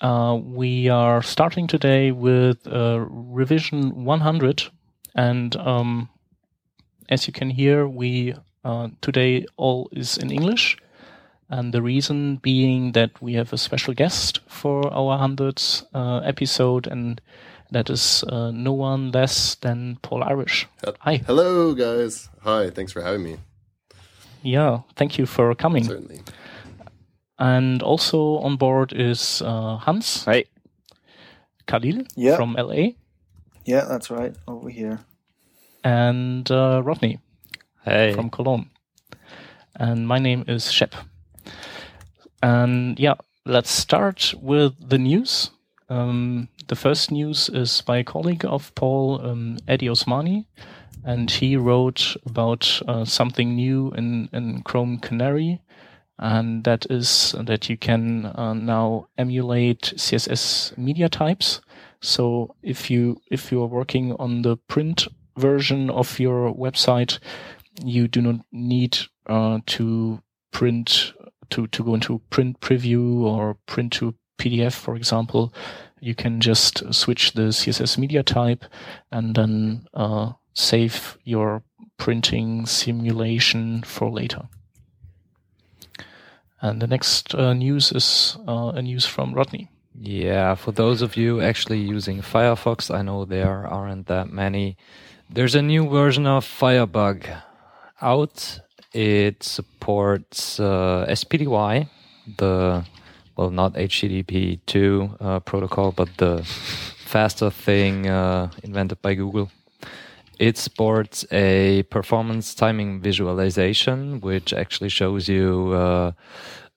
Uh, we are starting today with uh, revision 100, and um, as you can hear, we uh, today all is in English, and the reason being that we have a special guest for our 100th uh, episode, and that is uh, no one less than Paul Irish. Hi. Hello, guys. Hi. Thanks for having me. Yeah, thank you for coming. Certainly. And also on board is uh, Hans. Hi. Kahlil Yeah. from LA. Yeah, that's right. Over here. And uh, Rodney Hey. from Cologne. And my name is Schepp. And yeah, let's start with the news. Um, the first news is by a colleague of Paul, um, Addy Osmani, and he wrote about uh, something new in, in Chrome Canary, and that is that you can uh, now emulate CSS media types. So if you if you are working on the print version of your website, you do not need uh, to print to to go into print preview or print to PDF, for example. You can just switch the CSS media type and then uh, save your printing simulation for later. And the next uh, news is uh, a news from Rodney. Yeah, for those of you actually using Firefox, I know there aren't that many. There's a new version of Firebug out. It supports uh, SPDY, the well, not HTTP two uh, protocol, but the faster thing uh, invented by Google. It sports a performance timing visualization, which actually shows you uh,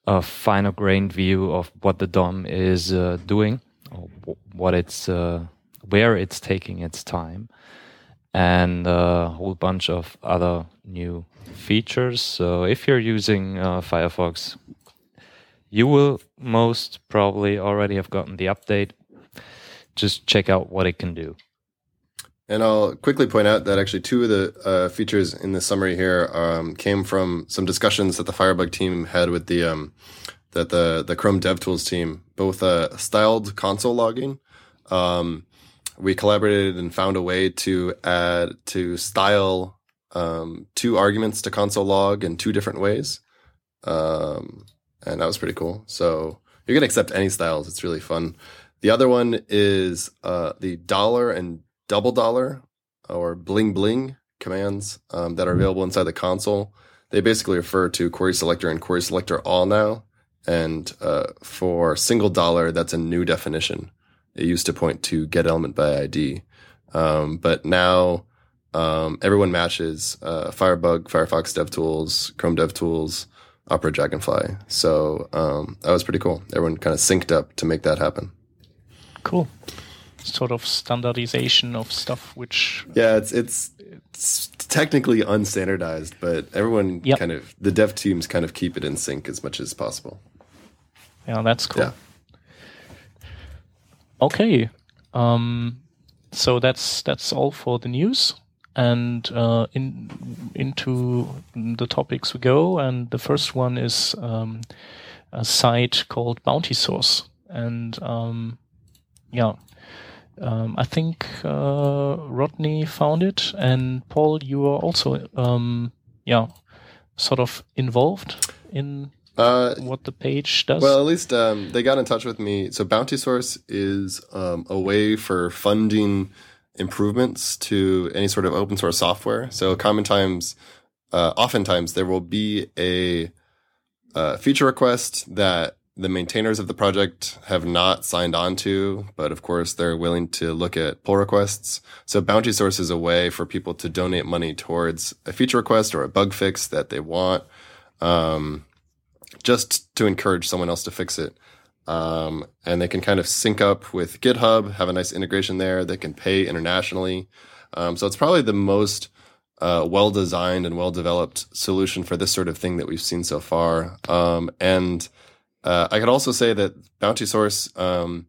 a finer grained view of what the DOM is uh, doing, or what it's, uh, where it's taking its time, and a whole bunch of other new features. So if you're using uh, Firefox, you will most probably already have gotten the update. Just check out what it can do. And I'll quickly point out that actually two of the uh, features in the summary here um, came from some discussions that the Firebug team had with the um, that the the Chrome DevTools team, both uh, styled console logging. Um, we collaborated and found a way to add to style um, two arguments to console log in two different ways, um, and that was pretty cool. So you can accept any styles; it's really fun. The other one is uh, the dollar and double dollar or bling bling commands um, that are available inside the console. They basically refer to query selector and query selector all now. And uh, for single dollar, that's a new definition. It used to point to get element by ID. Um, but now um, everyone matches uh, Firebug, Firefox DevTools, Chrome DevTools, Opera Dragonfly. So um, that was pretty cool. Everyone kind of synced up to make that happen. Cool. Sort of standardization of stuff which Yeah, it's it's, it's technically unstandardized, but everyone Yep. kind of the dev teams kind of keep it in sync as much as possible. Yeah, that's cool. Yeah. Okay. Um, so that's that's all for the news, and uh, in into the topics we go. And the first one is um, a site called Bounty Source, and um, yeah. Um, I think uh, Rodney found it, and Paul, you are also, um, yeah, sort of involved in Uh, what the page does. well, at least um, they got in touch with me. So Bounty Source is um, a way for funding improvements to any sort of open source software. So common times, uh, oftentimes there will be a uh, feature request that the maintainers of the project have not signed on to, but of course they're willing to look at pull requests. So Bounty Source is a way for people to donate money towards a feature request or a bug fix that they want, um, just to encourage someone else to fix it. Um, and they can kind of sync up with GitHub, have a nice integration there. They can pay internationally. Um, so it's probably the most uh, well designed and well developed solution for this sort of thing that we've seen so far. Um, and uh, I could also say that Bounty Source um,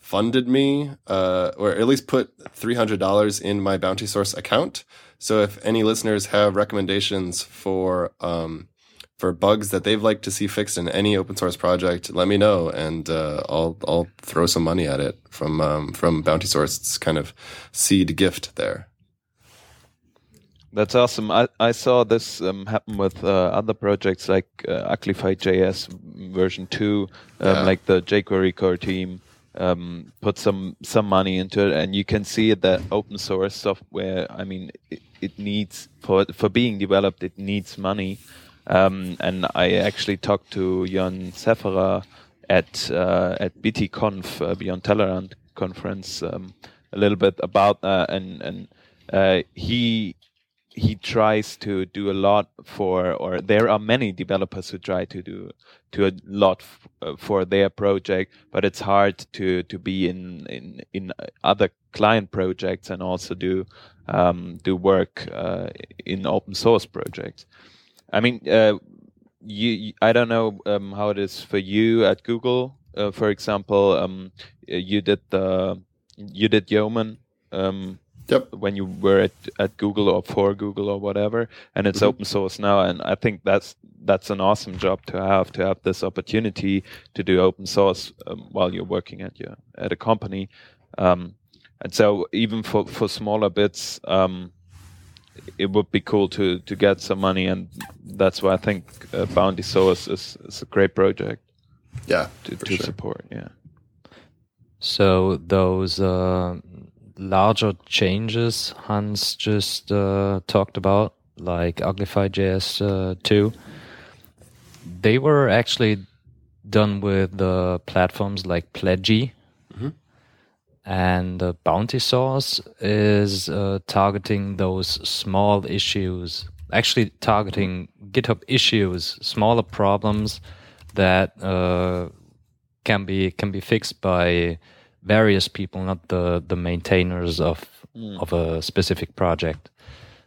funded me, uh, or at least put three hundred dollars in my Bounty Source account. So if any listeners have recommendations for um, for bugs that they've liked to see fixed in any open source project, let me know, and uh, I'll I'll throw some money at it from um, from Bounty Source. It's kind of seed gift there. That's awesome. I, I saw this um, happen with uh, other projects like uh, Uglify.js version 2, um, Yeah. like the jQuery core team um, put some some money into it, and you can see that open source software. I mean, it, it needs for for being developed, it needs money. Um, and I actually talked to Jan Sefera at uh, at BTConf uh, Beyond Tellerrand conference um, a little bit about that, and and uh, he he tries to do a lot for, or there are many developers who try to do to a lot uh, for their project, but it's hard to to be in in in other client projects and also do um, do work uh, in open source projects. I mean, uh, you, I don't know um, how it is for you at Google. Uh, for example, um, you did the you did Yeoman. Um, Yep. when you were at, at Google or for Google or whatever, and it's Mhm. open source now. And I think that's that's an awesome job to have to have this opportunity to do open source um, while you're working at your at a company. Um, and so even for for smaller bits, um, it would be cool to to get some money, and that's why I think uh, Bounty Source is, is a great project Yeah, to, for to sure. support. Yeah. So those uh, larger changes Hans just uh, talked about, like Uglify.js uh, 2, they were actually done with the platforms like Pledgie. Mhm. And uh, Bounty Source is uh, targeting those small issues, actually targeting GitHub issues, smaller problems that uh, can be can be fixed by various people, not the the maintainers of of a specific project.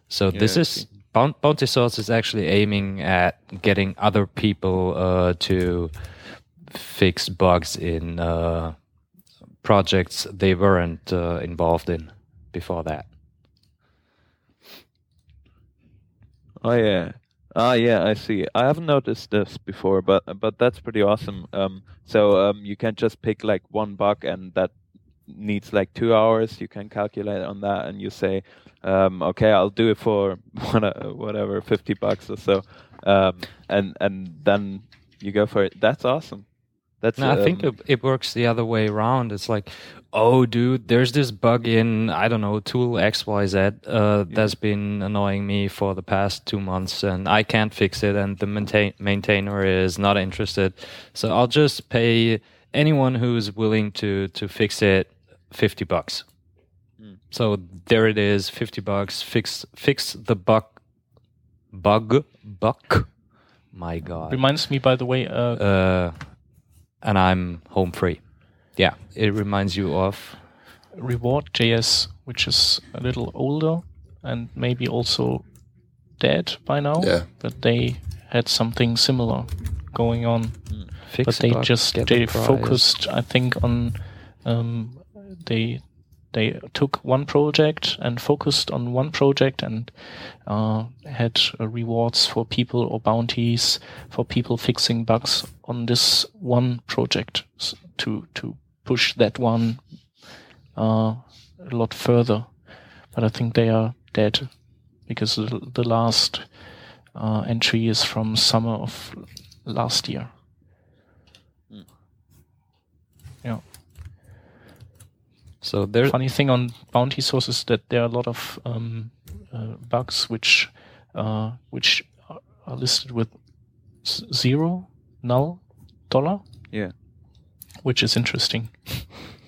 So this is Bounty Source is actually aiming at getting other people uh, to fix bugs in uh, projects they weren't uh, involved in before that. Oh yeah. Ah yeah, I see. I haven't noticed this before, but but that's pretty awesome. Um, so um, you can just pick like one bug, and that needs like two hours. You can calculate on that, and you say, um, okay, I'll do it for whatever, fifty bucks or so, um, and and then you go for it. That's awesome. That's No, I think um, it, it works the other way around. It's like, oh, dude, there's this bug in I don't know tool X Y Z uh, that's been annoying me for the past two months, and I can't fix it, and the maintain- maintainer is not interested. So I'll just pay anyone who's willing to to fix it fifty bucks. So there it is, fifty bucks. Fix fix the bug, bug, buck. My God Reminds me, by the way, uh, uh, and I'm home free. Yeah, it reminds you of. Reward.js, which is a little older and maybe also dead by now. Yeah. But they had something similar going on. Fix but they bug, just they focused, I think, on um, they they took one project and focused on one project and uh, had uh, rewards for people or bounties for people fixing bugs on this one project to to push that one uh, a lot further. But I think they are dead because the, the last uh, entry is from summer of last year. Yeah. So there's Funny thing on bounty sources is that there are a lot of um, uh, bugs which uh, which are- are listed with zero, null, dollar, yeah. which is interesting.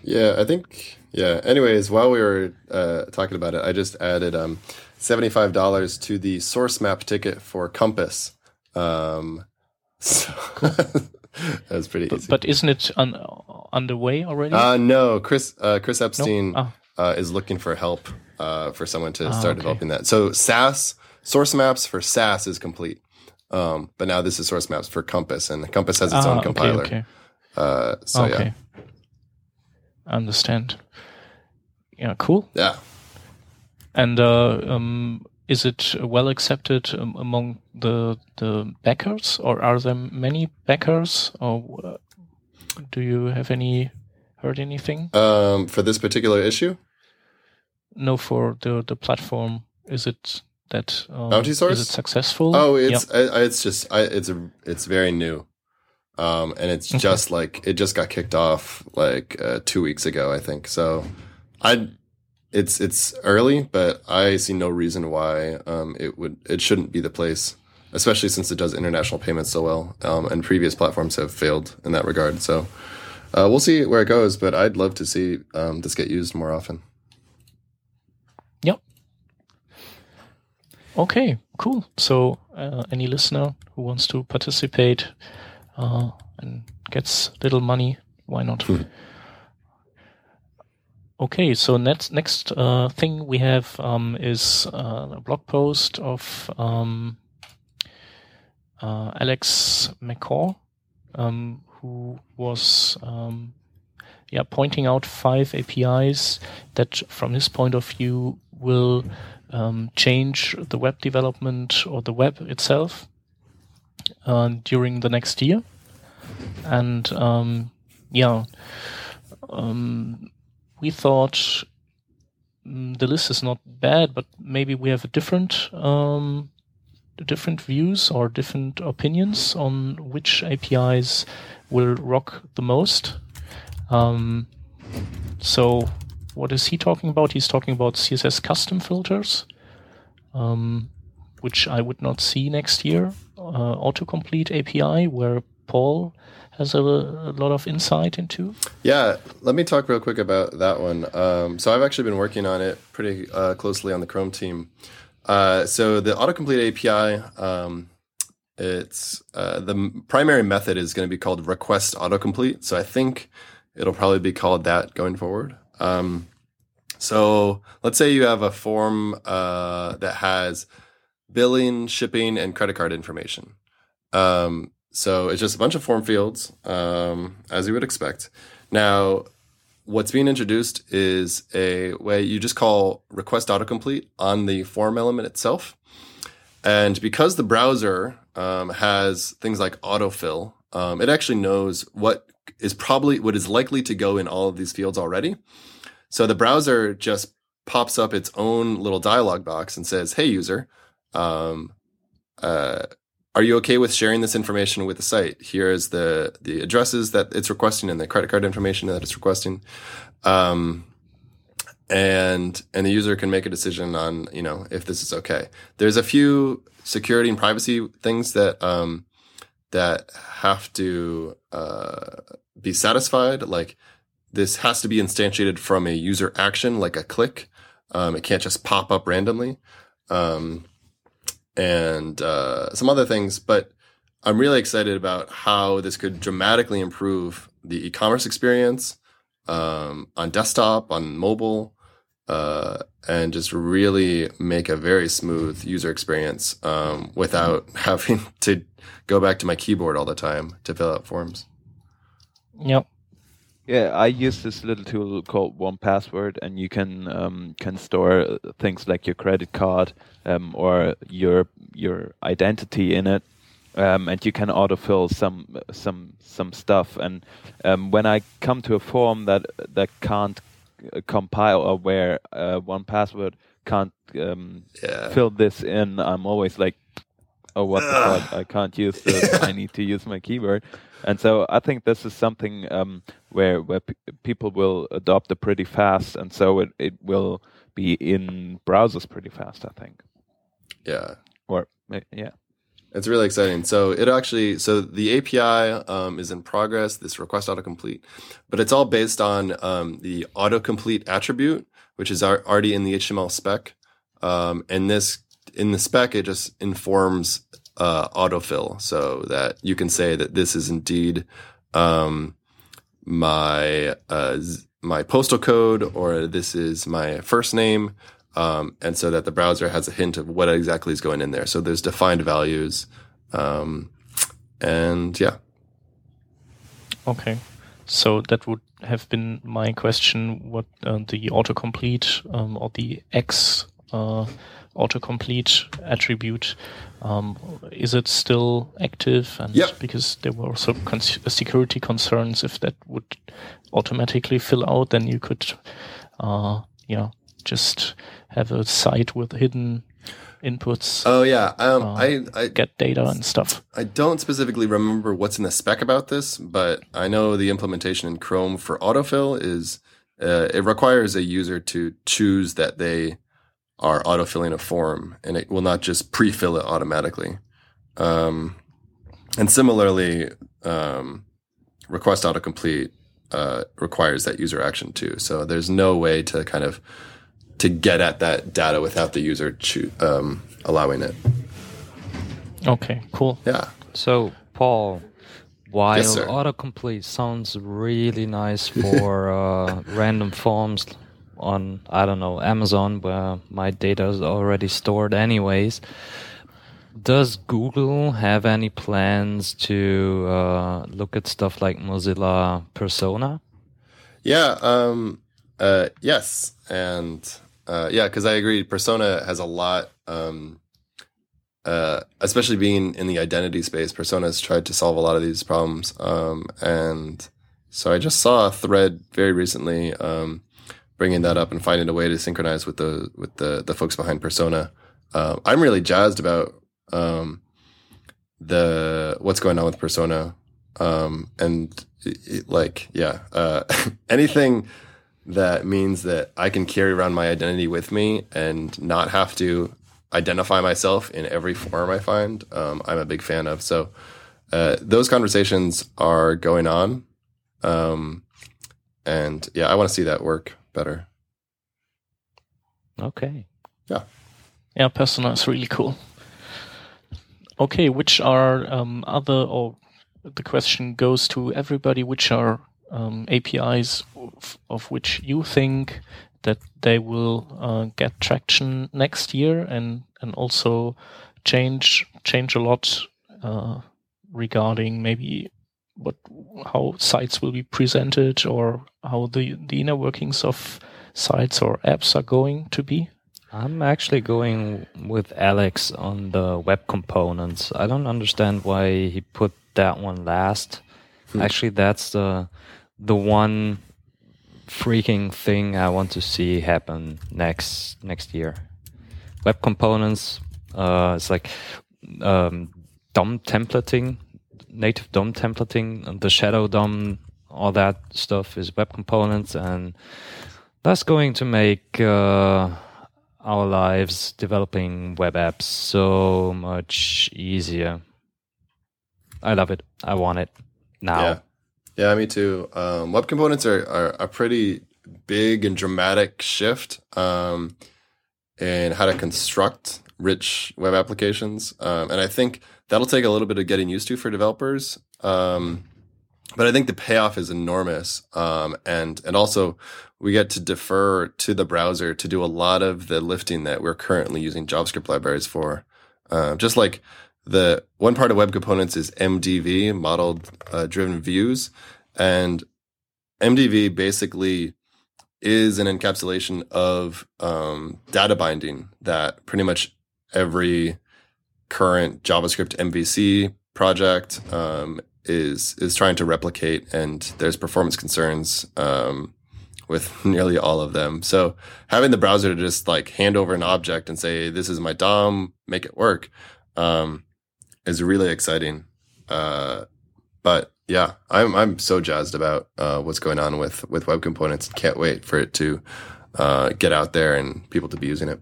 Yeah, I think. Yeah. Anyways, while we were uh, talking about it, I just added um, seventy-five dollars to the source map ticket for Compass. Um, so that was pretty But, easy. but isn't it underway already? uh, no, Chris uh, Chris? Eppstein Ah, uh, is looking for help uh, for someone to Ah, start okay. developing that. So Sass source maps for Sass is complete, um, but now this is source maps for Compass, and Compass has its ah, own okay, compiler. okay. Uh, so yeah, okay. I understand. Yeah, cool. yeah, And uh, um, is it well accepted um, among the the backers, or are there many backers, or uh, do you have any heard anything? Um, for this particular issue, No, for the the platform, is it that um, Bounty Source? Is it successful? oh, Yeah. it's I, I- it's just I, it's a it's very new, um, and it's just like it just got kicked off like uh, two weeks ago, I think. So, I it's it's early, but I see no reason why um, it would it shouldn't be the place, especially since it does international payments so well, um, and previous platforms have failed in that regard. So. Uh, we'll see where it goes, but I'd love to see um, this get used more often. Yep. Okay, cool. So, uh, any listener who wants to participate uh, and gets little money, why not? okay, so next next uh, thing we have um, is uh, a blog post of um, uh, Alex MacCaw, um, who was um, yeah pointing out five APIs that, from his point of view, will um, change the web development or the web itself uh, during the next year. And um, yeah, um, we thought mm, the list is not bad, but maybe we have a different um, different views or different opinions on which APIs will rock the most. Um, so, what is he talking about? He's talking about CSS custom filters, um, which I would not see next year. Uh, autocomplete API, where Paul has a, a lot of insight into. Yeah, let me talk real quick about that one. Um, so I've actually been working on it pretty uh, closely on the Chrome team. Uh, so the autocomplete API, um, it's uh, the primary method is going to be called request autocomplete. So I think it'll probably be called that going forward. Um, so let's say you have a form uh, that has billing, shipping, and credit card information. Um, so it's just a bunch of form fields, um, as you would expect. Now, what's being introduced is a way you just call request autocomplete on the form element itself. And because the browser um, has things like autofill, um, it actually knows what is probably what is likely to go in all of these fields already. So the browser just pops up its own little dialog box and says, "Hey, user, um, uh, are you okay with sharing this information with the site? Here is the the addresses that it's requesting and the credit card information that it's requesting." Um, and and the user can make a decision on you know if this is okay. There's a few security and privacy things that um, that have to uh, be satisfied. Like this has to be instantiated from a user action, like a click. Um, it can't just pop up randomly, um, and uh, some other things. But I'm really excited about how this could dramatically improve the e-commerce experience um, on desktop, on mobile, uh, and just really make a very smooth user experience um, without having to go back to my keyboard all the time to fill out forms. Yep. Yeah, I use this little tool called One Password, and you can um, can store things like your credit card um, or your your identity in it, um, and you can autofill some some some stuff. And um, when I come to a form that that can't compile or where uh, One Password can't um, Yeah. fill this in, I'm always like, oh, what the fuck? I can't use this. I need to use my keyboard. And so I think this is something um, where where p- people will adopt it pretty fast, and so it, it will be in browsers pretty fast. I think, Yeah. or yeah, It's really exciting. So it actually, so the API um, is in progress. This request autocomplete, but it's all based on um, the autocomplete attribute, which is already in the HTML spec. Um, and this in the spec, it just informs uh, autofill, so that you can say that this is indeed um, my uh, my postal code, or this is my first name. Um, and so that the browser has a hint of what exactly is going in there. So there's defined values, um, and yeah, Okay. So that would have been my question: what uh, the autocomplete um, or the X uh, autocomplete attribute. Um, is it still active? And Yep. because there were also cons- security concerns, if that would automatically fill out, then you could, uh, yeah, just have a site with hidden inputs, Oh yeah, um, Uh, I, I get data and stuff. I don't specifically remember what's in the spec about this, but I know the implementation in Chrome for autofill is uh, it requires a user to choose that they are autofilling a form, and it will not just pre-fill it automatically. Um, and similarly, um, request autocomplete uh, requires that user action too. So there's no way to kind of to get at that data without the user choo- um, allowing it. Okay, cool. Yeah. So, Paul, while Yes, autocomplete sounds really nice for uh, random forms on, I don't know, Amazon, where my data is already stored anyways, does Google have any plans to uh, look at stuff like Mozilla Persona? Yeah. Um, uh, yes. And uh, yeah, because I agree. Persona has a lot, um, uh, especially being in the identity space. Persona has tried to solve a lot of these problems. Um, and so I just saw a thread very recently um, bringing that up and finding a way to synchronize with the with the the folks behind Persona. Uh, I'm really jazzed about um, the what's going on with Persona, um, and it, it, like yeah, uh, anything that means that I can carry around my identity with me and not have to identify myself in every form I find. Um, I'm a big fan of. So uh, those conversations are going on, um, and yeah, I want to see that work better. Okay. Yeah, Yeah, Persona is really cool. Okay, which are um, other, or the question goes to everybody, which are um, APIs of, of which you think that they will uh, get traction next year and, and also change change a lot uh, regarding maybe what how sites will be presented or how the, the inner workings of sites or apps are going to be? I'm actually going with Alex on the web components. I don't understand why he put that one last. Actually, that's the the one freaking thing I want to see happen next next year. Web components. Uh, it's like um, DOM templating, native DOM templating, and the shadow DOM. All that stuff is web components, and that's going to make. Uh, our lives developing web apps so much easier. I love it. I want it now. Yeah, yeah, me too. Um, web components are, are a pretty big and dramatic shift um, in how to construct rich web applications, um, and I think that'll take a little bit of getting used to for developers. Um, but I think the payoff is enormous, um, and and also we get to defer to the browser to do a lot of the lifting that we're currently using JavaScript libraries for. Uh, just like the one part of web components is MDV, modeled uh, driven views, and MDV basically is an encapsulation of um, data binding that pretty much every current JavaScript MVC project um, is is trying to replicate, and there's performance concerns um, with nearly all of them. So having the browser to just like hand over an object and say, "This is my DOM, make it work," um, is really exciting. Uh, but yeah, I'm I'm so jazzed about uh, what's going on with with web components. Can't wait for it to uh, get out there and people to be using it.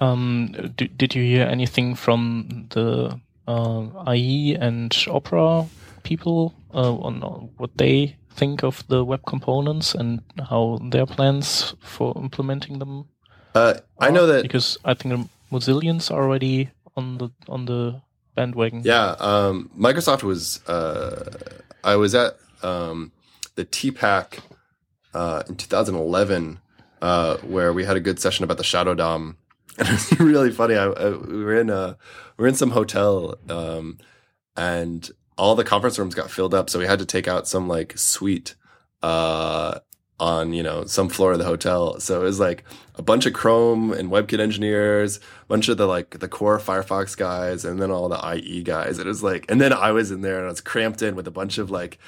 Um, d- did you hear anything from the uh, IE and Opera people uh, on what they think of the web components and how their plans for implementing them? Uh, I know that because I think Mozillians are already on the on the bandwagon. Yeah, um, Microsoft was. Uh, I was at um, the TPAC uh, in 2011, uh, where we had a good session about the Shadow DOM, and it was really funny. I, I, we were in a we were in some hotel, um, and all the conference rooms got filled up, so we had to take out some like suite uh, on you know some floor of the hotel. So it was like a bunch of Chrome and WebKit engineers, a bunch of the like the core Firefox guys, and then all the IE guys. It was like, and then I was in there and I was cramped in with a bunch of like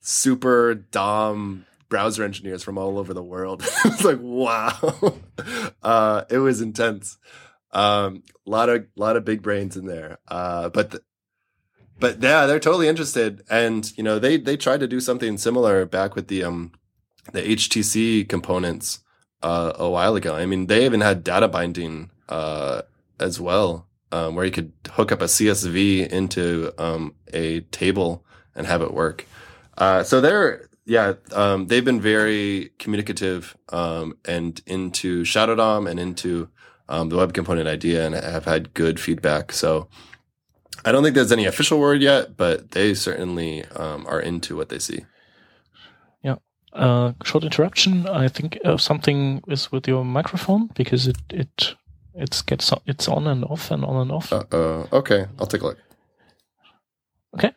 super DOM browser engineers from all over the world. it was like wow, uh, it was intense. A um, lot of lot of big brains in there, uh, but. The, but yeah, they're totally interested, and you know they they tried to do something similar back with the um the HTC components uh, a while ago. I mean, they even had data binding uh, as well, um, where you could hook up a CSV into um, a table and have it work. Uh, so they're yeah, um, they've been very communicative um, and into Shadow DOM and into um, the web component idea, and have had good feedback. So I don't think there's any official word yet, but they certainly um, are into what they see. Yeah. Uh, short interruption. I think uh, something is with your microphone because it it it's gets it's on and off and on and off. Uh, uh okay, I'll take a look. Okay.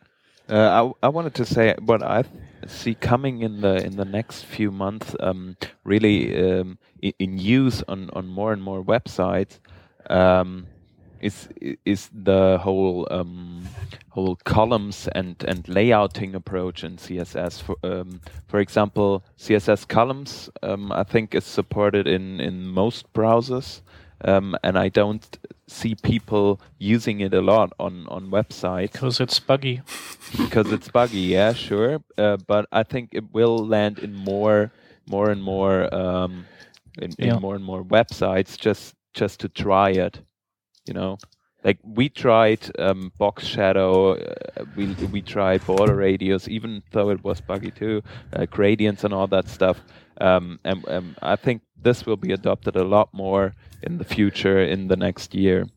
Uh, I I wanted to say what I see coming in the in the next few months, um, really um, in, use on on more and more websites. Um, is is the whole um, whole columns and and layouting approach in CSS. For um, for example, CSS columns um, I think is supported in in most browsers, um, and I don't see people using it a lot on on websites because it's buggy. because it's buggy, yeah, sure. Uh, but I think it will land in more more and more um, in, in yeah. more and more websites just just to try it you know like we tried um, box shadow uh, we we tried border radius even though it was buggy too uh, gradients and all that stuff um, and um, i think this will be adopted a lot more in the future in the next year.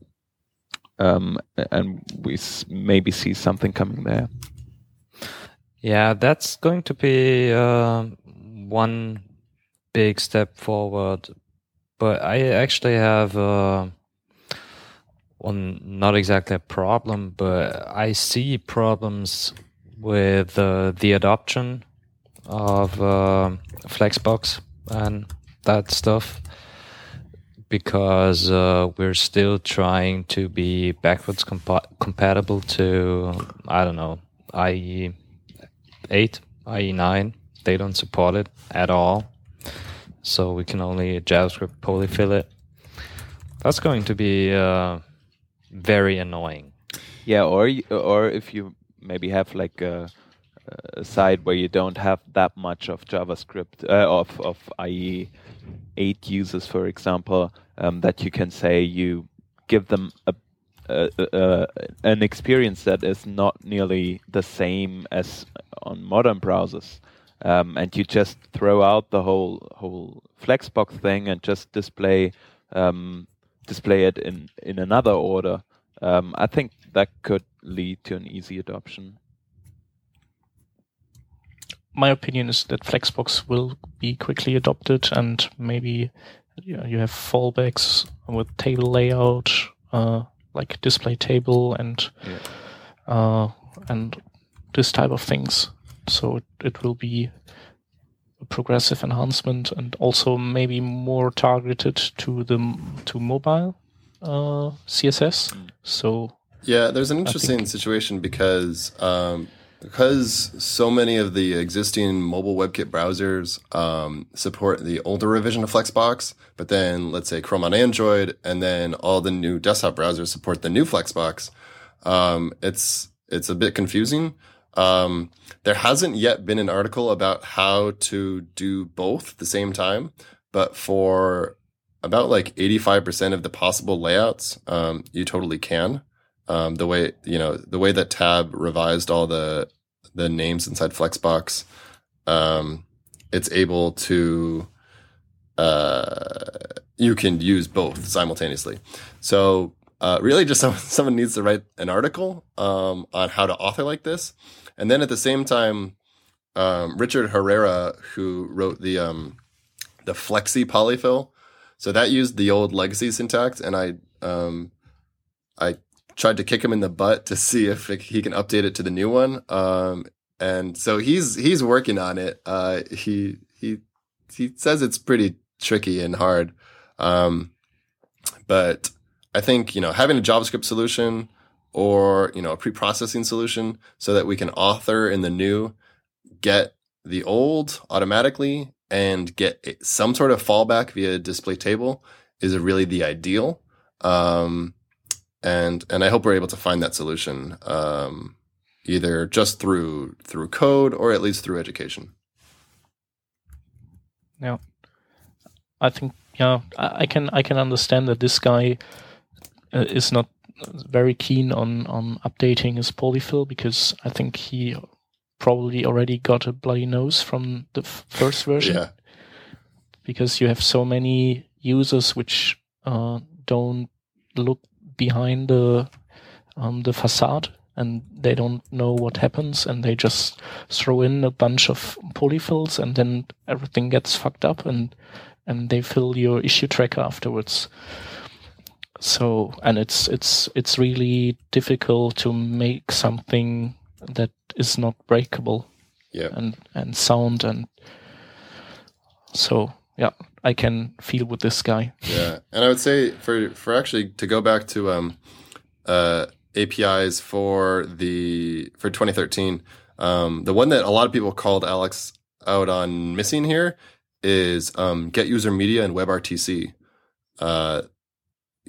Um, and we maybe see something coming there. Yeah that's going to be uh, one big step forward. But i actually have uh, well, not exactly a problem, but I see problems with uh, the adoption of uh, Flexbox and that stuff because uh, we're still trying to be backwards compa- compatible to I don't know IE eight, IE nine. They don't support it at all, so we can only JavaScript polyfill it. That's going to be uh, very annoying. Yeah, or or if you maybe have like a, a site where you don't have that much of JavaScript uh, of of IE eight users, for example, um, that you can say you give them a, a, a, an experience that is not nearly the same as on modern browsers. Um, and you just throw out the whole whole Flexbox thing and just display um, display it in in another order, um, I think that could lead to an easy adoption. My opinion is that Flexbox will be quickly adopted, and maybe you have fallbacks with table layout, uh, like display table and yeah. uh, and this type of things. So it, it will be a progressive enhancement and also maybe more targeted to the to mobile uh, CSS. Mm. So yeah, there's an interesting situation because um, because so many of the existing mobile WebKit browsers um, support the older revision of Flexbox, but then let's say Chrome on Android, and then all the new desktop browsers support the new Flexbox. Um, it's it's a bit confusing. Um, there hasn't yet been an article about how to do both at the same time, but for about like 85% of the possible layouts, um, you totally can. Um, the way, you know, the way that Tab revised all the, the names inside Flexbox, um, it's able to, uh, you can use both simultaneously. So, uh, really just someone, someone needs to write an article, um, on how to author like this. And then at the same time, um, Richard Herrera, who wrote the, um, the Flexie polyfill, so that used the old legacy syntax, and I um, I tried to kick him in the butt to see if he can update it to the new one. Um, and so he's he's working on it. Uh, he he he says it's pretty tricky and hard. Um, but I think you know having a JavaScript solution or you know a pre-processing solution so that we can author in the new, get the old automatically, and get some sort of fallback via display table is really the ideal. Um, and and I hope we're able to find that solution um, either just through through code or at least through education. Yeah, I think yeah I, I can I can understand that this guy uh, is not very keen on on updating his polyfill because I think he probably already got a bloody nose from the f- first version. Yeah. Because you have so many users which uh, don't look behind the um, the facade and they don't know what happens and they just throw in a bunch of polyfills and then everything gets fucked up and and they fill your issue tracker afterwards so and it's it's it's really difficult to make something that is not breakable Yeah. and and sound and so yeah i can feel with this guy. Yeah and i would say for for actually to go back to um uh apis for the for 2013 um the one that a lot of people called alex out on missing here is um get user media and webrtc. Uh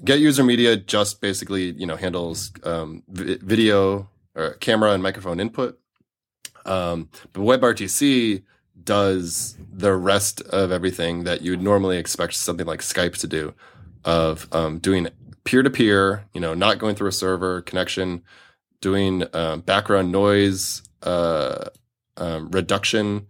get user media just basically you know handles um vi- video or camera and microphone input. Um but webrtc does the rest of everything that you would normally expect something like Skype to do, of um, doing peer to peer, you know, not going through a server connection, doing um, background noise uh, um, reduction,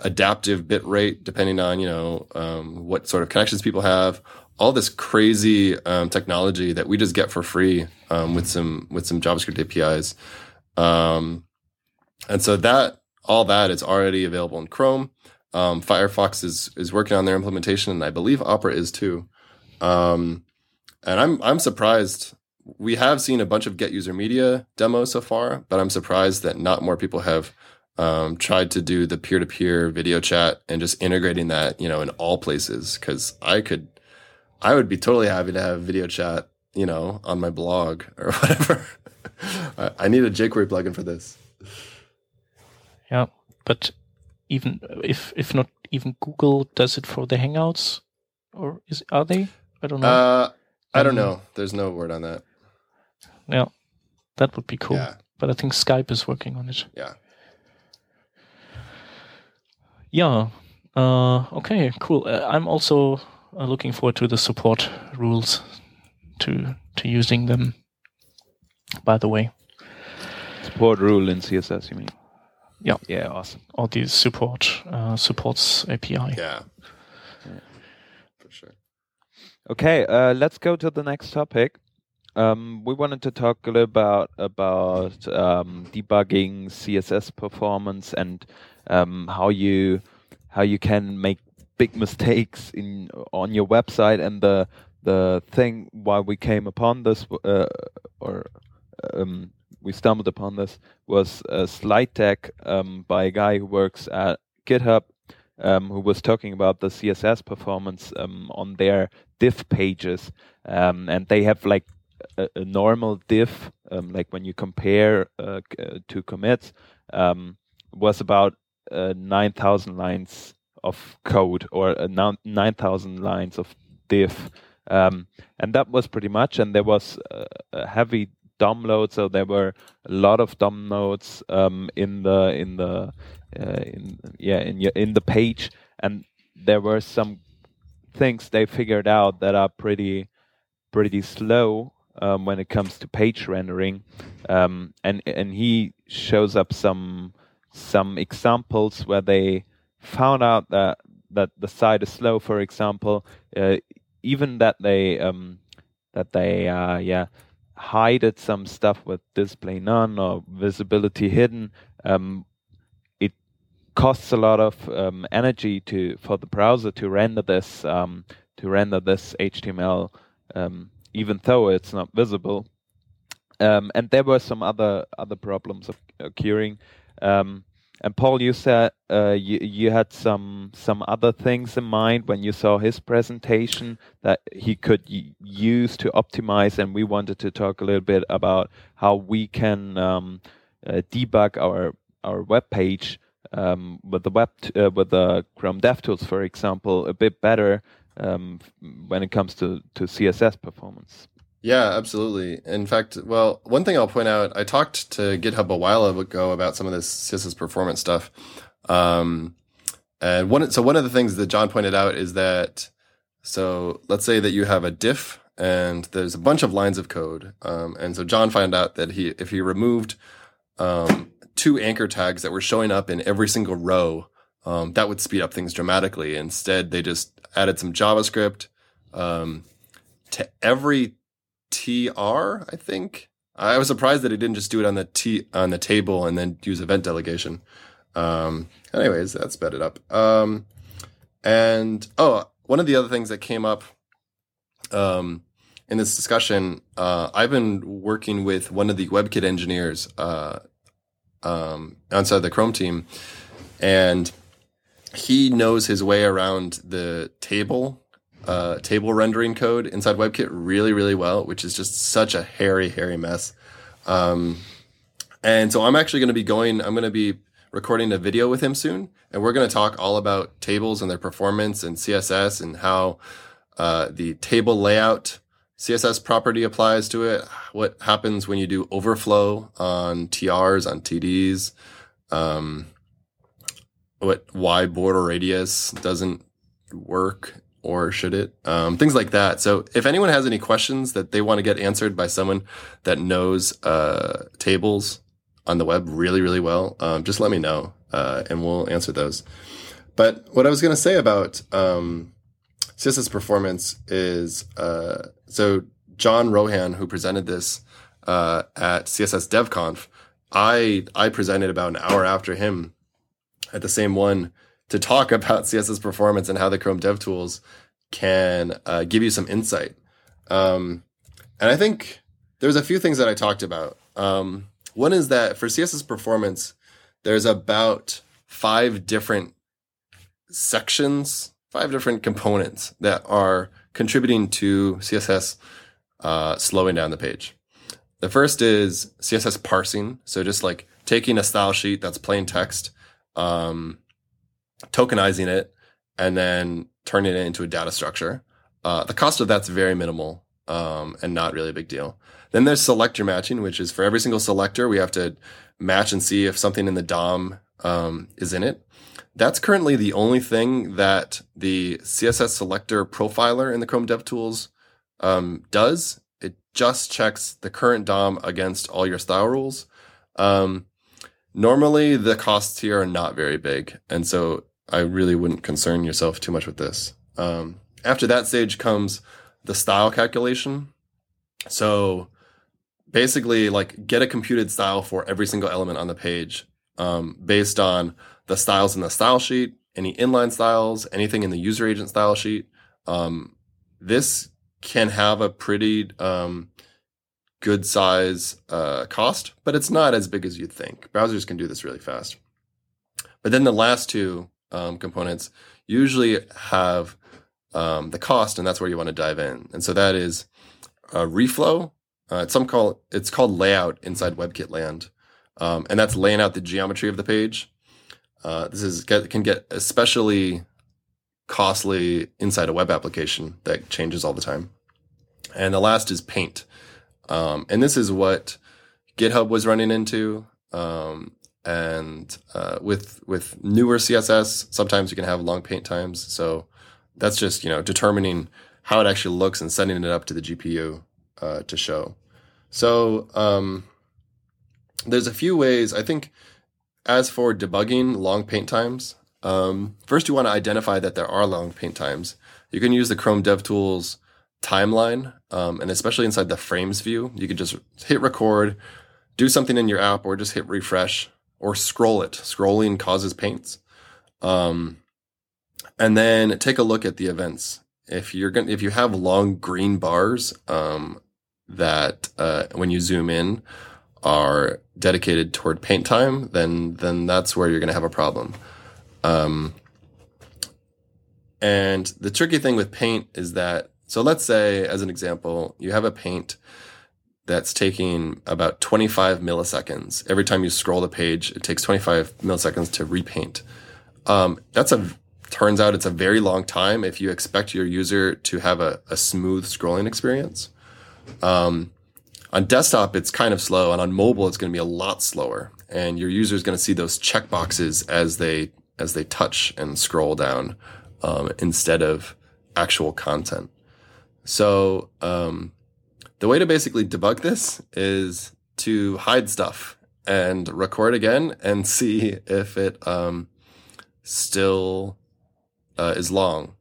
adaptive bit rate depending on you know um, what sort of connections people have. All this crazy um, technology that we just get for free um, with some with some JavaScript APIs, and so that all that is already available in Chrome. Um, Firefox is is working on their implementation, and I believe Opera is too. Um, and I'm I'm surprised. We have seen a bunch of Get User Media demos so far, but I'm surprised that not more people have um, tried to do the peer to peer video chat and just integrating that, you know, in all places. Because I could, I would be totally happy to have video chat, you know, on my blog or whatever. I, I need a jQuery plugin for this. Yeah but even if if not even google does it for the hangouts or is are they i don't know Uh, I don't Um, know. There's no word on that. yeah that would be cool Yeah. but i think skype is working on it Yeah. yeah uh, okay cool uh, i'm also uh, looking forward to the support rules to to using them by the way Support rule in CSS, you mean? Yeah. Yeah, awesome. or the support uh, supports api Yeah. For sure. Okay, uh, let's go to the next topic. Um, we wanted to talk a little about about um, debugging CSS performance and um, how you how you can make big mistakes in on your website. And the the thing why we came upon this uh, or um, we stumbled upon this was a slide deck um, by a guy who works at GitHub um, who was talking about the CSS performance um, on their diff pages, um, and they have like a, a normal diff, um, like when you compare uh, uh, two commits, um, was about uh, nine thousand lines of code or uh, nine thousand lines of diff, um, and that was pretty much. And there was uh, a heavy DOM load, so there were a lot of DOM nodes um, in the in the uh, in yeah in your in the page, and there were some things they figured out that are pretty pretty slow um, when it comes to page rendering, um, and and he shows up some some examples where they found out that that the site is slow. For example, uh, even that they um, that they uh, yeah hided some stuff with display none or visibility hidden. Um, it costs a lot of um, energy to for the browser to render this um, to render this HTML, um, even though it's not visible. Um, and there were some other other problems occurring. Um, and Paul, you said uh, you you had some some other things in mind when you saw his presentation that he could use to optimize, and we wanted to talk a little bit about how we can um, uh, debug our our web page um, with the web uh, with the Chrome DevTools, for example, a bit better um, when it comes to to CSS performance. Yeah, absolutely. In fact, well, one thing I'll point out, I talked to GitHub a while ago about some of this CSS performance stuff. Um, and one, so one of the things that Jon pointed out is that, so let's say that you have a diff and there's a bunch of lines of code. Um, and so Jon found out that he, if he removed, um, two anchor tags that were showing up in every single row, um, that would speed up things dramatically. Instead, they just added some JavaScript, um, to every TR, I think. I was surprised that he didn't just do it on the T on the table and then use event delegation. Um, anyways, that sped it up. Um, and oh, one of the other things that came up um, in this discussion, uh, I've been working with one of the WebKit engineers uh, um, outside the Chrome team, and he knows his way around the table uh, table rendering code inside WebKit really, really well, which is just such a hairy, hairy mess. Um, and so I'm actually going to be going, I'm going to be recording a video with him soon, and we're going to talk all about tables and their performance and CSS and how uh, the table layout CSS property applies to it, what happens when you do overflow on TRs, on TDs, um, what why border radius doesn't work or should it? Um, things like that. So if anyone has any questions that they want to get answered by someone that knows uh, tables on the web really, really well, um, just let me know uh, and we'll answer those. But what I was going to say about um, CSS performance is uh, so Jon Rohan, who presented this uh, at CSS DevConf, I I presented about an hour after him at the same one to talk about CSS performance and how the Chrome DevTools can uh, give you some insight. Um, and I think there's a few things that I talked about. Um, one is that for CSS performance, there's about five different sections, five different components that are contributing to CSS uh, slowing down the page. The first is CSS parsing. So just like taking a style sheet that's plain text, um, tokenizing it, and then turning it into a data structure. Uh, the cost of that's very minimal um, and not really a big deal. Then there's selector matching, which is for every single selector, we have to match and see if something in the DOM um, is in it. That's currently the only thing that the CSS selector profiler in the Chrome DevTools um, does. It just checks the current DOM against all your style rules. Um, normally, the costs here are not very big. And so I really wouldn't concern yourself too much with this. Um, after that stage comes the style calculation. So basically, like get a computed style for every single element on the page um, based on the styles in the style sheet, any inline styles, anything in the user agent style sheet. Um, this can have a pretty um, good size uh, cost, but it's not as big as you'd think. Browsers can do this really fast. But then the last two um, components usually have um, the cost, and that's where you want to dive in. And so that is uh, reflow. Uh, it's some call it's called layout inside WebKit land, um, and that's laying out the geometry of the page. Uh, this is get, can get especially costly inside a web application that changes all the time. And the last is paint, um, and this is what GitHub was running into. Um, and uh, with with newer css sometimes you can have long paint times. So that's just you know determining how it actually looks and sending it up to the gpu uh, to show. So um, there's a few ways. I think as for debugging long paint times um, first you want to identify that there are long paint times. You can use the chrome devtools timeline um, and especially inside the frames view you can just hit record do something in your app or just hit refresh or scroll it. Scrolling causes paints. Um, and then take a look at the events. If you're going, if you have long green bars, um, that, uh, when you zoom in are dedicated toward paint time, then then that's where you're going to have a problem. Um, and the tricky thing with paint is that so let's say as an example, you have a paint that's taking about 25 milliseconds. Every time you scroll the page, it takes 25 milliseconds to repaint. Um, that's a turns out it's a very long time if you expect your user to have a, a smooth scrolling experience. Um, on desktop, it's kind of slow, and on mobile, it's going to be a lot slower. And your user is going to see those checkboxes as they as they touch and scroll down um, instead of actual content. So um, the way to basically debug this is to hide stuff and record again and see if it um, still uh, is long.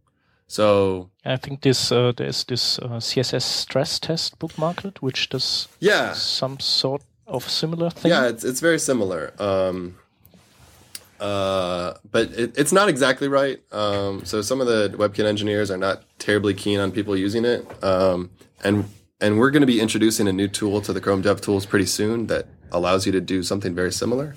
So I think this uh, there's this uh, CSS stress test bookmarklet, which does yeah some sort of similar thing. Yeah, it's it's very similar. Um, uh, but it, it's not exactly right. Um, so some of the WebKit engineers are not terribly keen on people using it. Um, and and we're going to be introducing a new tool to the Chrome DevTools pretty soon that allows you to do something very similar.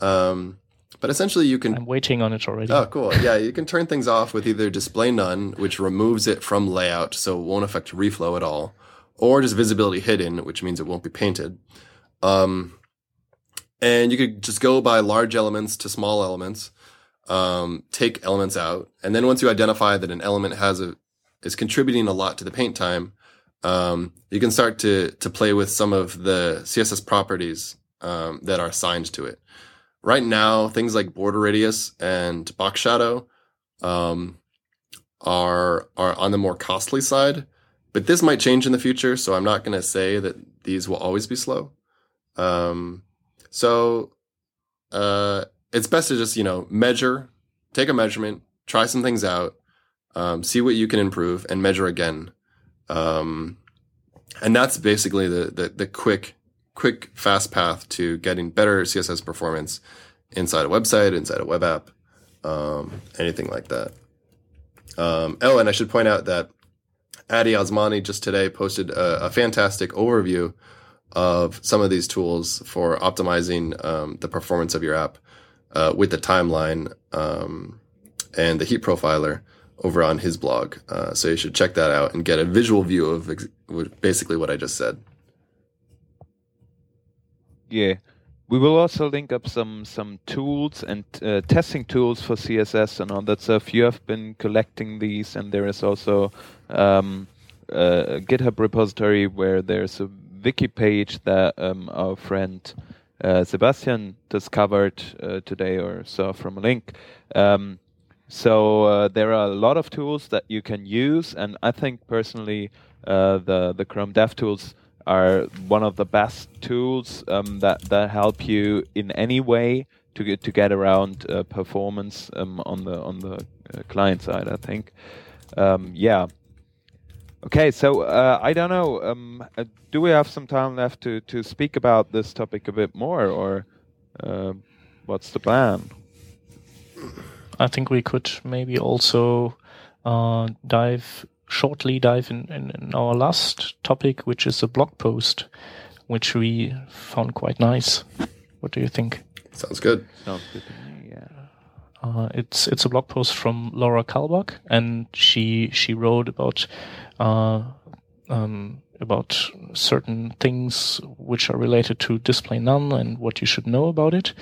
Um, but essentially, you can. I'm waiting on it already. Oh, cool. Yeah, you can turn things off with either display none, which removes it from layout so it won't affect reflow at all, or just visibility hidden, which means it won't be painted. Um, and you could just go by large elements to small elements, um, take elements out, and then once you identify that an element has a is contributing a lot to the paint time, um, you can start to to play with some of the CSS properties um, that are assigned to it. Right now, things like border radius and box shadow um, are are on the more costly side, but this might change in the future. So I'm not going to say that these will always be slow. Um, so uh, it's best to just you know measure, take a measurement, try some things out, um, see what you can improve, and measure again. Um, and that's basically the, the the quick quick fast path to getting better CSS performance inside a website, inside a web app, um, anything like that. Um, oh, and I should point out that Addy Osmani just today posted a, a fantastic overview of some of these tools for optimizing um, the performance of your app uh, with the timeline um, and the heap profiler over on his blog. Uh, so you should check that out and get a visual view of ex- basically what I just said. Yeah. We will also link up some some tools and uh, testing tools for CSS and all that stuff. You have been collecting these, and there is also um, a GitHub repository where there's a wiki page that um, our friend uh, Sebastian discovered uh, today or saw from a link. Um, so uh, there are a lot of tools that you can use, and I think personally uh, the the Chrome DevTools are one of the best tools um, that that help you in any way to get to get around uh, performance um, on the on the uh, client side. I think, um, yeah. Okay, so uh, I don't know. Um, uh, do we have some time left to to speak about this topic a bit more, or uh, what's the plan? I think we could maybe also uh, dive shortly dive in, in, in, our last topic, which is a blog post, which we found quite nice. What do you think? Sounds good. Sounds good. Yeah. Uh, it's it's a blog post from Laura Kalbag, and she she wrote about uh, um, about certain things which are related to display none and what you should know about it.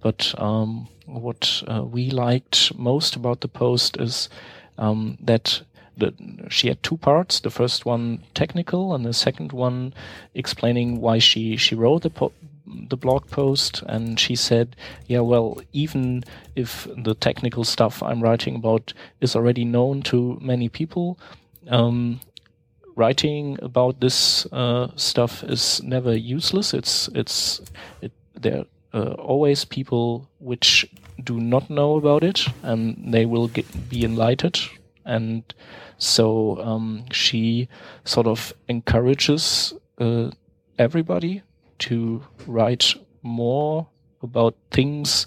But um, what uh, we liked most about the post is um, that the, she had two parts. The first one technical, and the second one explaining why she she wrote the po- the blog post. And she said, "Yeah, well, even if the technical stuff I'm writing about is already known to many people." Um, writing about this uh, stuff is never useless. It's it's it, there are always people which do not know about it, and they will get, be enlightened. And so um, she sort of encourages uh, everybody to write more about things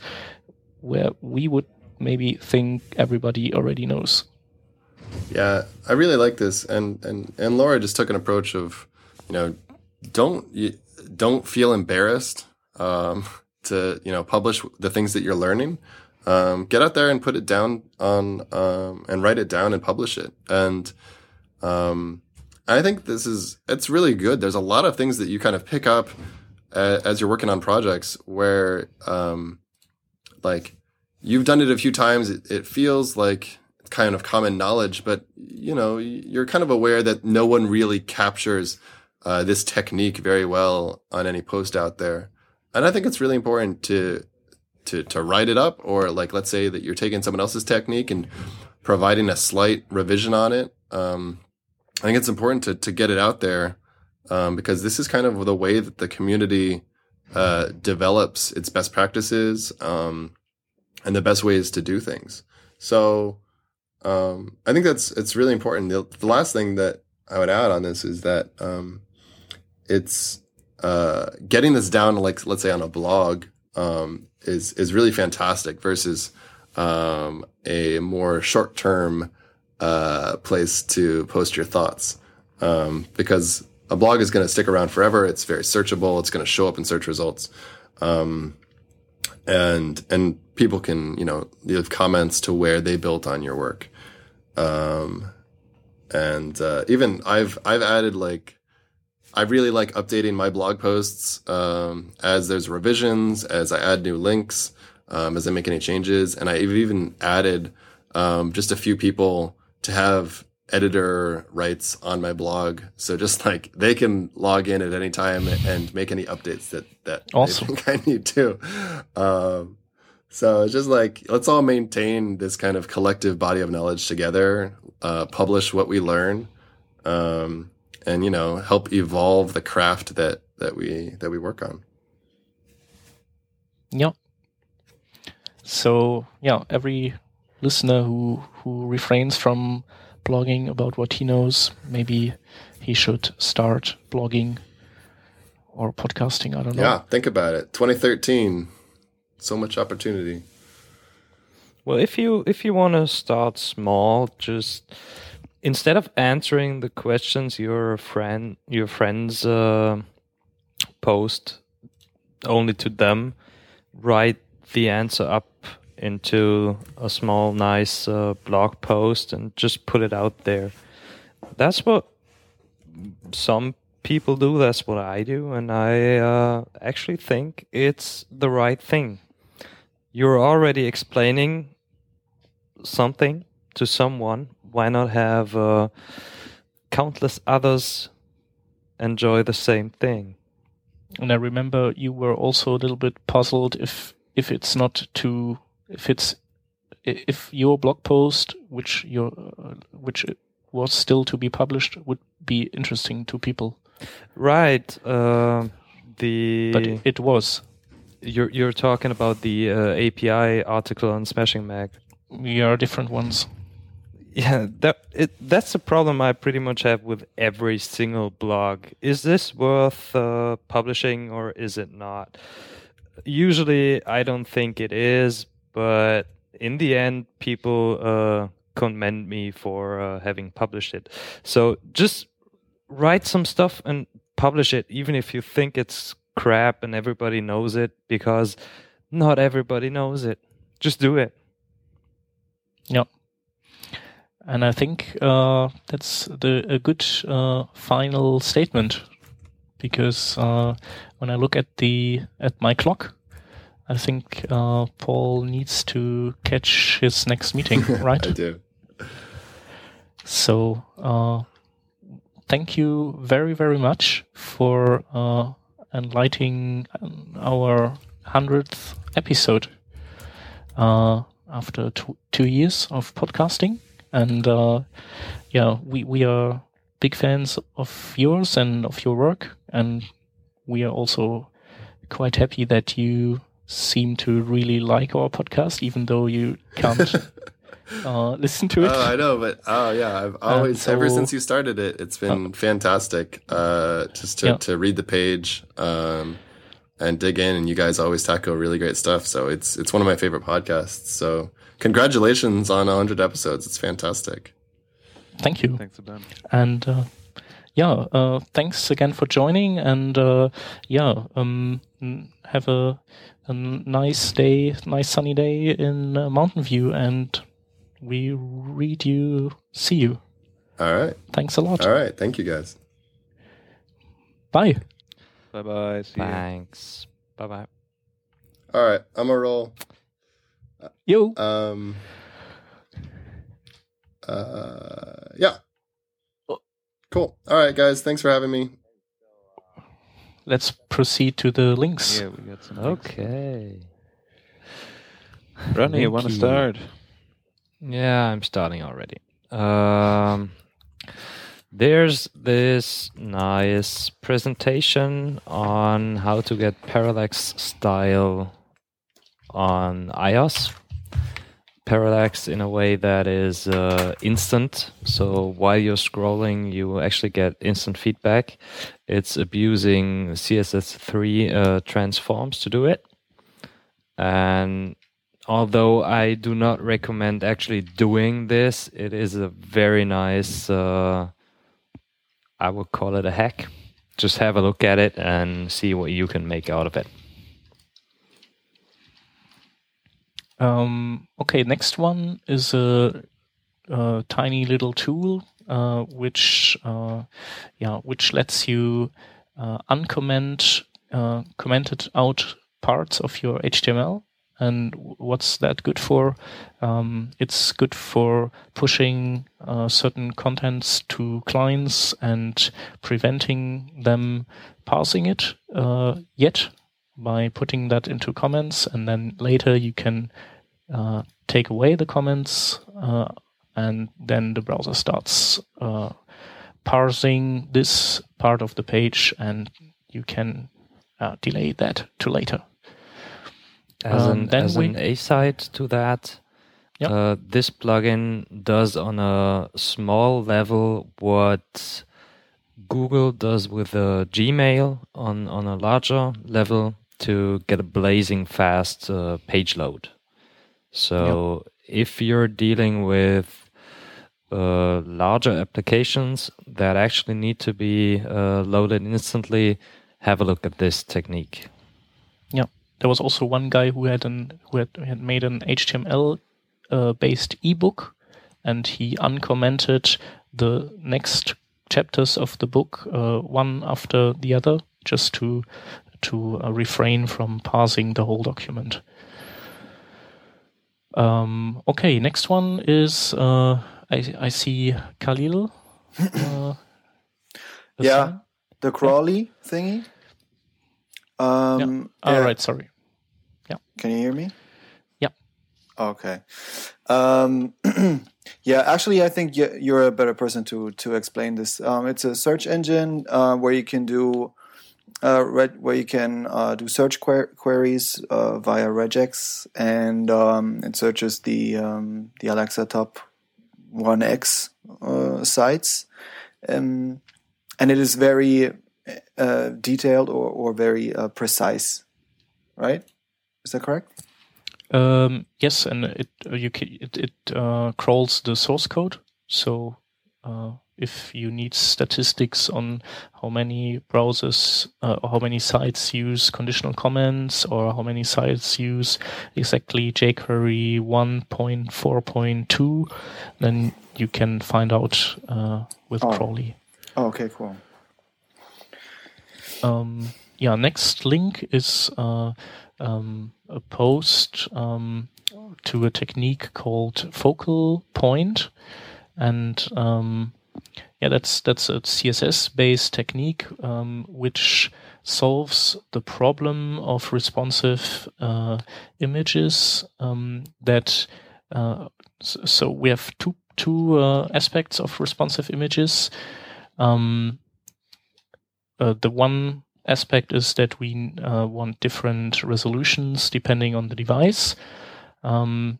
where we would maybe think everybody already knows. Yeah, I really like this, and and and Laura just took an approach of, you know, don't you, don't feel embarrassed um, to you know publish the things that you're learning. Um, get out there and put it down on um, and write it down and publish it. And um, I think this is it's really good. There's a lot of things that you kind of pick up as you're working on projects where um, like you've done it a few times. It, it feels like kind of common knowledge, but you know you're kind of aware that no one really captures uh, this technique very well on any post out there. And I think it's really important to to to write it up, or like let's say that you're taking someone else's technique and providing a slight revision on it. Um, I think it's important to to get it out there um, because this is kind of the way that the community uh, develops its best practices um, and the best ways to do things. So um, I think that's it's really important. The, the, last thing that I would add on this is that um, it's uh, getting this down, like let's say on a blog, um, is is really fantastic versus um, a more short term uh, place to post your thoughts um, because a blog is going to stick around forever. It's very searchable. It's going to show up in search results. Um, and, and people can, you know, leave comments to where they built on your work. Um, and, uh, even I've, I've added like, I really like updating my blog posts, um, as there's revisions, as I add new links, um, as I make any changes. And I've even added, um, just a few people to have editor writes on my blog. So just like they can log in at any time and make any updates that, that awesome. they think I need to. Um, so it's just like, let's all maintain this kind of collective body of knowledge together, uh, publish what we learn, um, and, you know, help evolve the craft that, that we, that we work on. Yep. So yeah, every listener who, who refrains from blogging about what he knows. Maybe he should start blogging or podcasting. I don't know. Yeah, think about it. 2013, so much opportunity. Well, if you if you want to start small, just instead of answering the questions your friend your friends uh, post only to them, write the answer up into a small, nice uh, blog post and just put it out there. That's what some people do. That's what I do, and I uh, actually think it's the right thing. You're already explaining something to someone. Why not have uh, countless others enjoy the same thing? And I remember you were also a little bit puzzled if if it's not too if it's if your blog post, which your uh, which was still to be published, would be interesting to people. Right. Uh, the but it was. You're you're talking about the uh, API article on Smashing Mag. We are different ones. Yeah, that it that's the problem I pretty much have with every single blog. Is this worth uh, publishing or is it not? Usually, I don't think it is, but in the end, people uh, commend me for uh, having published it. So just write some stuff and publish it, even if you think it's crap and everybody knows it, because not everybody knows it. Just do it. Yep. And I think uh, that's the a good uh, final statement because uh, when I look at the at my clock, I think uh, Paul needs to catch his next meeting, right? I do. So, uh, thank you very, very much for uh, enlightening our hundredth episode uh, after two, two years of podcasting. And uh, yeah, we we are big fans of yours and of your work, and we are also quite happy that you seem to really like our podcast, even though you can't uh, listen to it. Oh, I know, but oh yeah, I've always so, ever since you started it, it's been uh, fantastic. Uh, just to, yeah. to read the page um, and dig in, and you guys always tackle really great stuff. So it's it's one of my favorite podcasts. So congratulations on hundred episodes. It's fantastic. Thank you. Thanks, Ben. And uh, yeah, uh, thanks again for joining, and uh, yeah, um, have a, a nice day, nice sunny day in uh, Mountain View, and we read you, see you. All right. Thanks a lot. All right. Thank you guys. Bye. Bye bye. See you. Thanks. Bye bye. All right. I'm a roll. Yo. Um. Uh. Yeah. Cool. All right, guys. Thanks for having me. Let's proceed to the links. Yeah, we got some. links. Okay. Ronnie, you want to start? Yeah, I'm starting already. Um, there's this nice presentation on how to get parallax style on iOS. Parallax in a way that is uh, instant. So while you're scrolling, you actually get instant feedback. It's abusing CSS3 uh, transforms to do it. And although I do not recommend actually doing this, it is a very nice, uh, I would call it a hack. Just have a look at it and see what you can make out of it. Um, okay, next one is a, a tiny little tool uh, which uh, yeah which lets you uh, uncomment uh, commented out parts of your HTML. And what's that good for? Um, it's good for pushing uh, certain contents to clients and preventing them parsing it uh, yet by putting that into comments, and then later you can uh, take away the comments, uh, and then the browser starts uh, parsing this part of the page, and you can uh, delay that to later. As Um, an as we- an A side to that, Yep. uh, this plugin does on a small level what Google does with uh, Gmail on on a larger level to get a blazing fast uh, page load. So if you're dealing with uh, larger applications that actually need to be uh, loaded instantly, have a look at this technique. Yeah, there was also one guy who had an who had, had made an HTML uh, based ebook, and he uncommented the next chapters of the book uh, one after the other, just to to uh, refrain from parsing the whole document. Um, okay, next one is uh, I I see Kahlil. Uh, Yeah. The crawly thingy. Um, All yeah. right, sorry. Yeah. Can you hear me? Yeah. Okay. Um, yeah, actually, I think you- you're a better person to to explain this. Um, it's a search engine uh, where you can do uh, where you can uh, do search quer- queries uh, via regex, and um, it searches the um, the Alexa Top One X uh, sites, um, and it is very uh, detailed or or very uh, precise, right? Is that correct? Um, yes, and it you ca it, it crawls the source code. So if you need statistics on how many browsers uh, or how many sites use conditional comments or how many sites use exactly jQuery 1.4.2, then you can find out uh, with Oh. Crawley. Oh, okay, cool. Um, yeah, next link is uh, um, a post um, to a technique called focal point, and um, yeah, that's that's a CSS-based technique um, which solves the problem of responsive uh, images um, that. Uh, so we have two two uh, aspects of responsive images. Um, uh, the one aspect is that we uh, want different resolutions depending on the device. Um,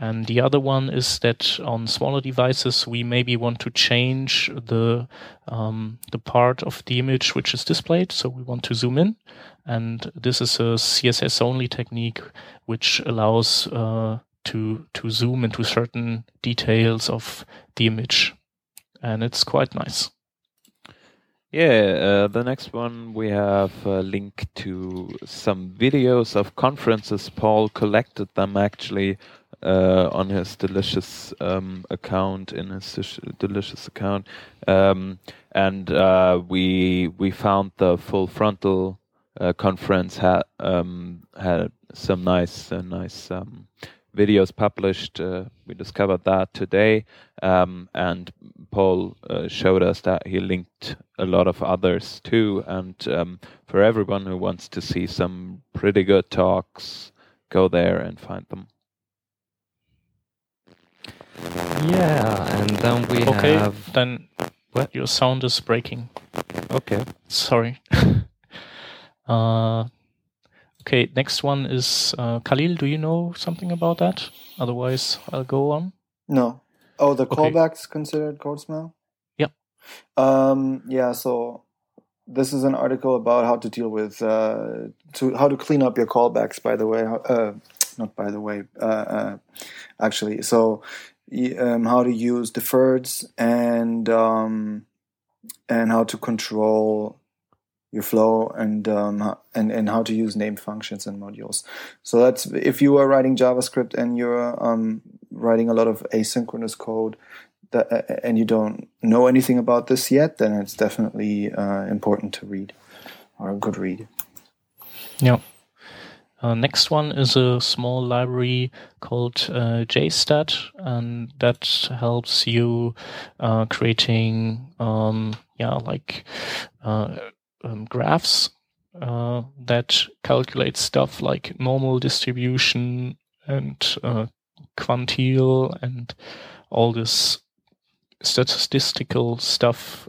and the other one is that on smaller devices, we maybe want to change the um, the part of the image which is displayed. So we want to zoom in, and this is a CSS only technique which allows uh, to to zoom into certain details of the image, and it's quite nice. Yeah, uh, the next one we have a link to some videos of conferences. Paul collected them actually uh, on his delicious um, account in his delicious account, um, and uh, we we found the full frontal uh, conference had um, had some nice uh, nice um, videos published. Uh, we discovered that today, um, and Paul uh, showed us that he linked a lot of others too. And um, for everyone who wants to see some pretty good talks, go there and find them. Yeah, and then we okay, have. then what? your sound is breaking. Okay. Sorry. uh, okay, next one is uh, Kahlil. Do you know something about that? Otherwise, I'll go on. No. Oh, the Okay. callbacks considered code smell? Yep. Um, yeah, so this is an article about how to deal with uh, to how to clean up your callbacks. By the way, uh, not by the way, uh, uh, actually. So, y- um, how to use deferreds and um, and how to control your flow and um, and and how to use named functions and modules. So that's if you are writing JavaScript and you're um, writing a lot of asynchronous code that and you don't know anything about this yet, then it's definitely uh, important to read or a good read. Yeah. Uh, next one is a small library called uh, JStat, and that helps you uh, creating, um, yeah, like uh, um, graphs uh, that calculate stuff like normal distribution and uh, quantile and all this statistical stuff,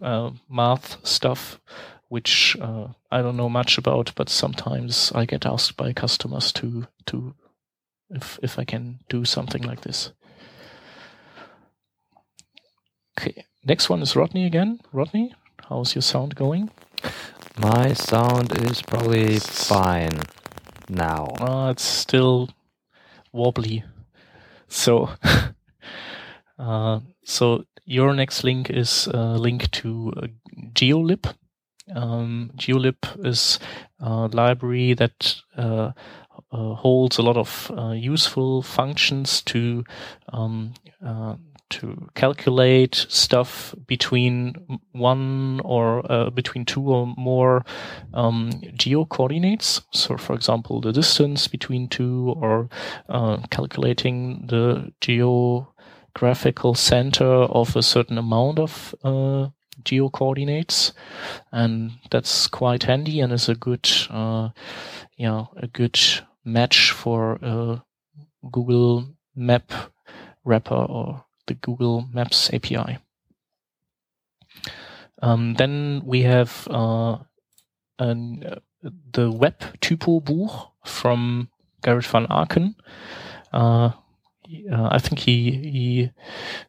math stuff, which uh, I don't know much about, but sometimes I get asked by customers to to if if I can do something like this. Okay, next one is Rodney again. Rodney, how's your sound going? My sound is probably fine now. Uh, it's still wobbly. So, uh, so your next link is a link to uh, GeoLib. Um, is a library that uh, uh, holds a lot of uh, useful functions to um, uh, to calculate stuff between one or uh, between two or more um, geo coordinates. So, for example, the distance between two, or uh, calculating the geographical center of a certain amount of uh, geo coordinates, and that's quite handy and is a good, uh, yeah, a good match for a Google Map wrapper or the Google Maps API. Um, then we have uh, an, uh, the Web Typo Buch from Gerrit van Aaken. Uh, I think he he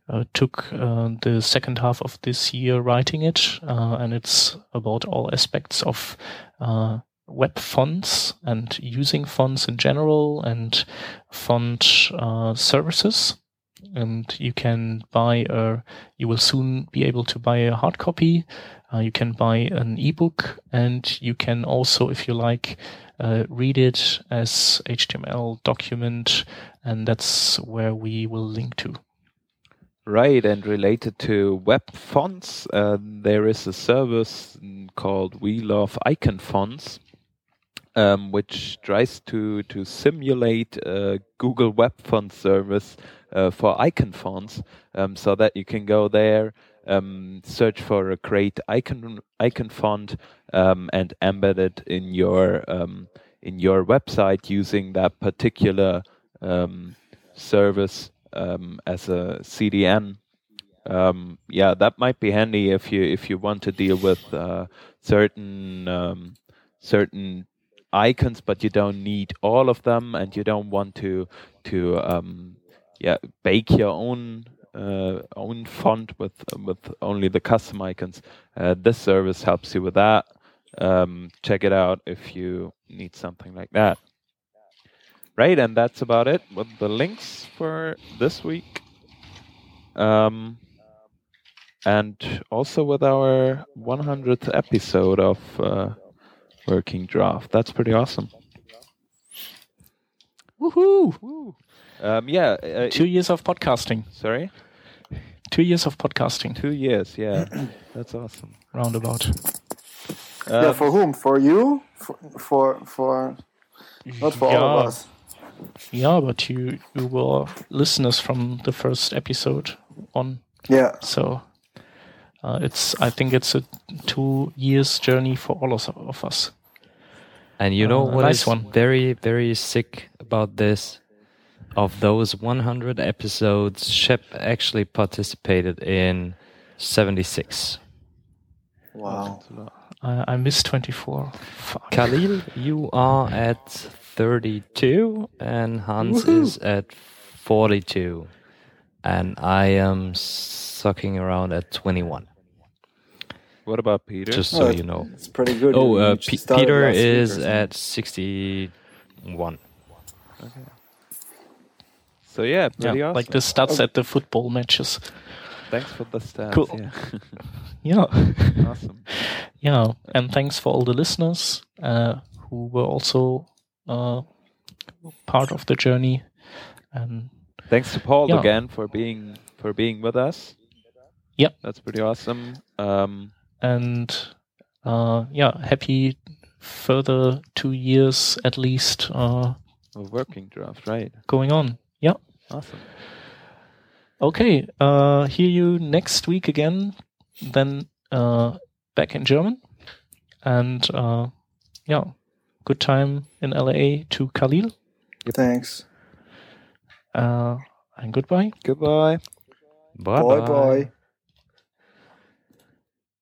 uh, took uh, the second half of this year writing it, uh, and it's about all aspects of uh, web fonts and using fonts in general and font uh, services. And you can buy a you will soon be able to buy a hard copy. You can buy an ebook and you can also if you like read it as html document and that's where we will link to. Right, and related to web fonts, uh, there is a service called We Love Icon Fonts, um, which tries to to simulate a Google Web Font service uh, for icon fonts, um, so that you can go there, um, search for a great icon icon font, um, and embed it in your um, in your website using that particular um, service um, as a CDN. Um, yeah, that might be handy if you if you want to deal with uh, certain um, certain icons, but you don't need all of them, and you don't want to to um, yeah bake your own uh, own font with with only the custom icons. Uh, this service helps you with that. Um, check it out if you need something like that. Right, and that's about it with the links for this week. Um, and also with our 100th episode of uh, Working Draft. That's pretty awesome. Woohoo! Um, yeah. Uh, Two years of podcasting. sorry. Two years of podcasting. Two years. Yeah, that's awesome. Roundabout. yeah, Um, for whom? For you? For for, for not for all of us. Yeah, but you you were listeners from the first episode on, Yeah. so uh, it's I think it's a two years journey for all of, of us. And you know Uh, what nice is one. very, very sick about this? Of those 100 episodes, Schepp actually participated in 76. Wow. I, I missed twenty four. Fuck. Kahlil, you are at 32, and Hans is at 42. And I am sucking around at 21, What about Peter? just so it- you know. It's pretty good. Oh, uh, P- Peter last week or is at 61. Okay. so yeah, pretty Yeah, awesome. like the stats at the football matches. Thanks for the stats. Cool. Yeah. Yeah. awesome. Yeah, and thanks for all the listeners uh, who were also uh, part of the journey. And Thanks to Paul Yeah. again for being for being with us. Yep. That's pretty awesome. Um, and uh, yeah, happy further two years at least uh, a working draft, right? going on. Yeah. Awesome. Okay. Uh, hear you next week again. Then uh, back in German. And uh, yeah, good time in LA to Kahlil. Thanks. Uh, and goodbye. Goodbye. Bye Bye bye.